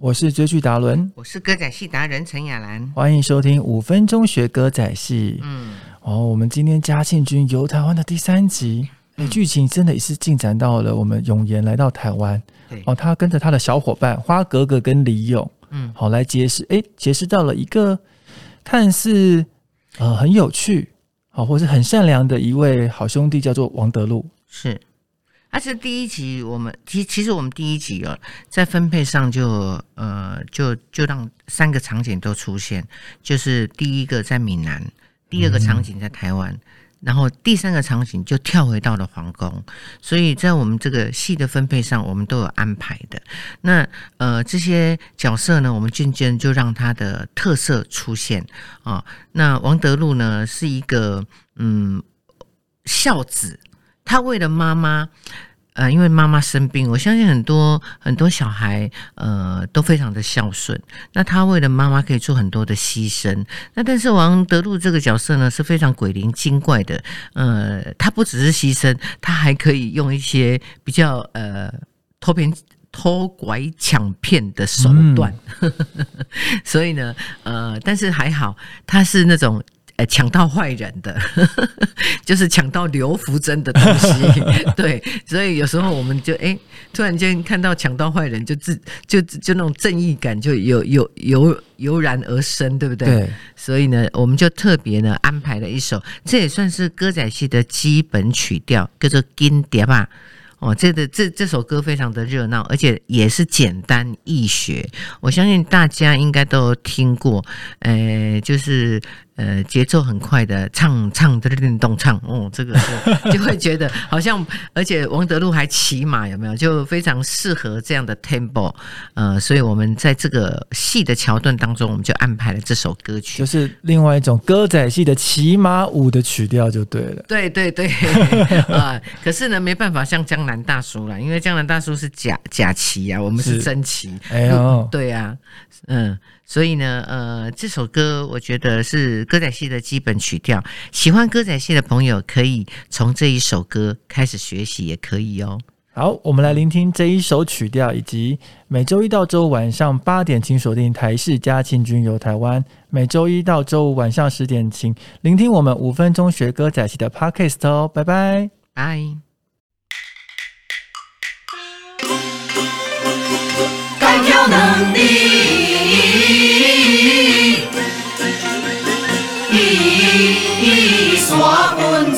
我是追剧达伦，我是歌仔戏达人陈雅兰。欢迎收听五分钟学歌仔戏。嗯，哦，我们今天嘉庆君游台湾的第三集，哎，剧情真的也是进展到了我们永言来到台湾。哦，他跟着他的小伙伴花格格跟李勇，嗯，好来结识，哎，结识到了一个看似呃很有趣，好或是很善良的一位好兄弟，叫做王德禄。是。而且第一集我们其其实我们第一集哦，在分配上就呃就就让三个场景都出现，就是第一个在闽南，第二个场景在台湾，然后第三个场景就跳回到了皇宫，所以在我们这个戏的分配上，我们都有安排的。那呃这些角色呢，我们渐渐就让他的特色出现啊。那王德禄呢是一个嗯孝子。他为了妈妈，呃，因为妈妈生病，我相信很多很多小孩，呃，都非常的孝顺。那他为了妈妈可以做很多的牺牲。那但是王德禄这个角色呢，是非常鬼灵精怪的。呃，他不只是牺牲，他还可以用一些比较呃偷骗、偷拐抢骗的手段。所以呢，呃，但是还好，他是那种。哎，抢到坏人的，就是抢到刘福珍的东西，对，所以有时候我们就哎，突然间看到抢到坏人，就自就就那种正义感就有有油油然而生，对不对？对。所以呢，我们就特别呢安排了一首，这也算是歌仔戏的基本曲调，叫做《金蝶》吧。哦，这个这这首歌非常的热闹，而且也是简单易学，我相信大家应该都听过，呃，就是。呃，节奏很快的唱唱的运动唱，哦，这个是就会觉得 好像，而且王德禄还骑马，有没有？就非常适合这样的 tempo，呃，所以我们在这个戏的桥段当中，我们就安排了这首歌曲，就是另外一种歌仔戏的骑马舞的曲调，就对了。对对对，啊，可是呢，没办法像江南大叔了，因为江南大叔是假假骑啊，我们是真骑。哎呦，对呀，嗯。所以呢，呃，这首歌我觉得是歌仔戏的基本曲调。喜欢歌仔戏的朋友可以从这一首歌开始学习，也可以哦。好，我们来聆听这一首曲调，以及每周一到周五晚上八点，请锁定台视嘉庆君游台湾；每周一到周五晚上十点，请聆听我们五分钟学歌仔戏的 Podcast 哦。拜拜，拜。and